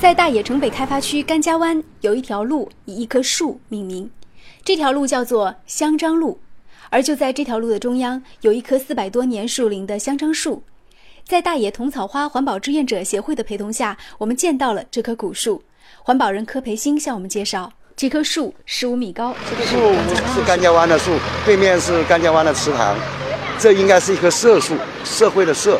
在大冶城北开发区甘家湾有一条路以一棵树命名，这条路叫做香樟路。而就在这条路的中央，有一棵四百多年树龄的香樟树。在大冶铜草花环保志愿者协会的陪同下，我们见到了这棵古树。环保人柯培新向我们介绍，这棵树十五米高。这个树是甘家湾的树，对面是甘家湾的池塘。这应该是一棵社树，社会的社，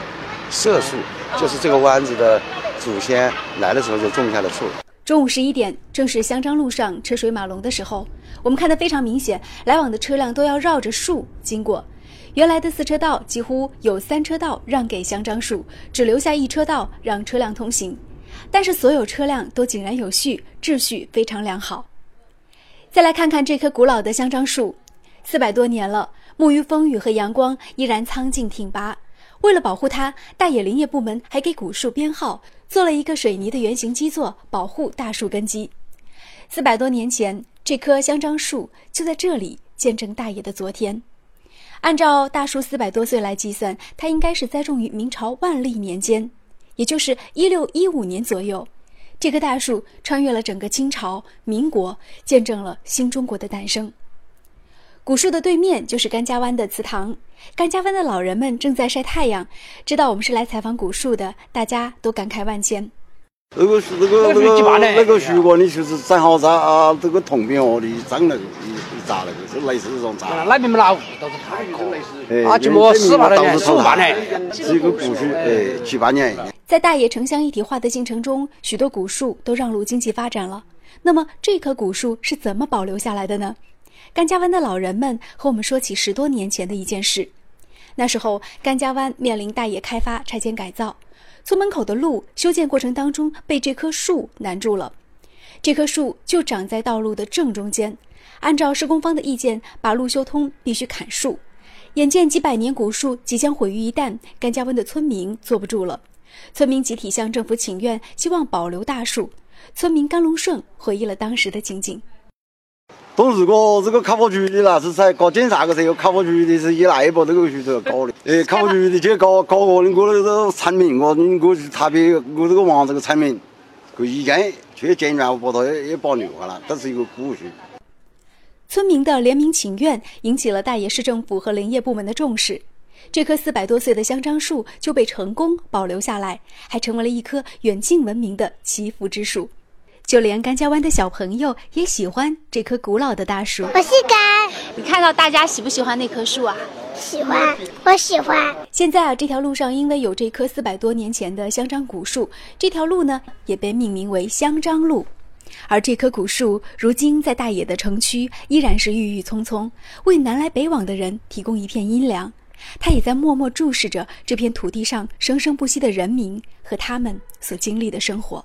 社树就是这个湾子的。祖先来的时候就种下的树。中午十一点，正是香樟路上车水马龙的时候。我们看得非常明显，来往的车辆都要绕着树经过。原来的四车道几乎有三车道让给香樟树，只留下一车道让车辆通行。但是所有车辆都井然有序，秩序非常良好。再来看看这棵古老的香樟树，四百多年了，沐浴风雨和阳光，依然苍劲挺拔。为了保护它，大冶林业部门还给古树编号，做了一个水泥的圆形基座，保护大树根基。四百多年前，这棵香樟树就在这里见证大爷的昨天。按照大树四百多岁来计算，它应该是栽种于明朝万历年间，也就是一六一五年左右。这棵大树穿越了整个清朝、民国，见证了新中国的诞生。古树的对面就是甘家湾的祠堂，甘家湾的老人们正在晒太阳。知道我们是来采访古树的，大家都感慨万千。那个那个那个那个树果，你就是正好在啊这个铜边哦，你长那个一一扎那个，是类似这种扎。那边没拿都是太高。啊，就么十八年，十八年，是一个古树，哎，七八年。在大冶城乡一体化的进程中，许多古树都让路经济发展了。那么这棵古树是怎么保留下来的呢？甘家湾的老人们和我们说起十多年前的一件事。那时候，甘家湾面临大冶开发、拆迁改造，村门口的路修建过程当中被这棵树难住了。这棵树就长在道路的正中间。按照施工方的意见，把路修通必须砍树。眼见几百年古树即将毁于一旦，甘家湾的村民坐不住了。村民集体向政府请愿，希望保留大树。村民甘龙顺回忆了当时的情景。都如果这个开发区的那是在搞检查的时候，开发区的是一来把这个搞的。哎，开发区的去搞搞我的我那个产品，我我特别我这个王这个产品，过一间去检查，把它也也保留下来，这是一个古树。村民的联名请愿引起了大冶市政府和林业部门的重视，这棵四百多岁的香樟树就被成功保留下来，还成为了一棵远近闻名的祈福之树。就连甘家湾的小朋友也喜欢这棵古老的大树。我是甘，你看到大家喜不喜欢那棵树啊？喜欢，我喜欢。现在啊，这条路上因为有这棵四百多年前的香樟古树，这条路呢也被命名为香樟路。而这棵古树如今在大冶的城区依然是郁郁葱葱，为南来北往的人提供一片阴凉。它也在默默注视着这片土地上生生不息的人民和他们所经历的生活。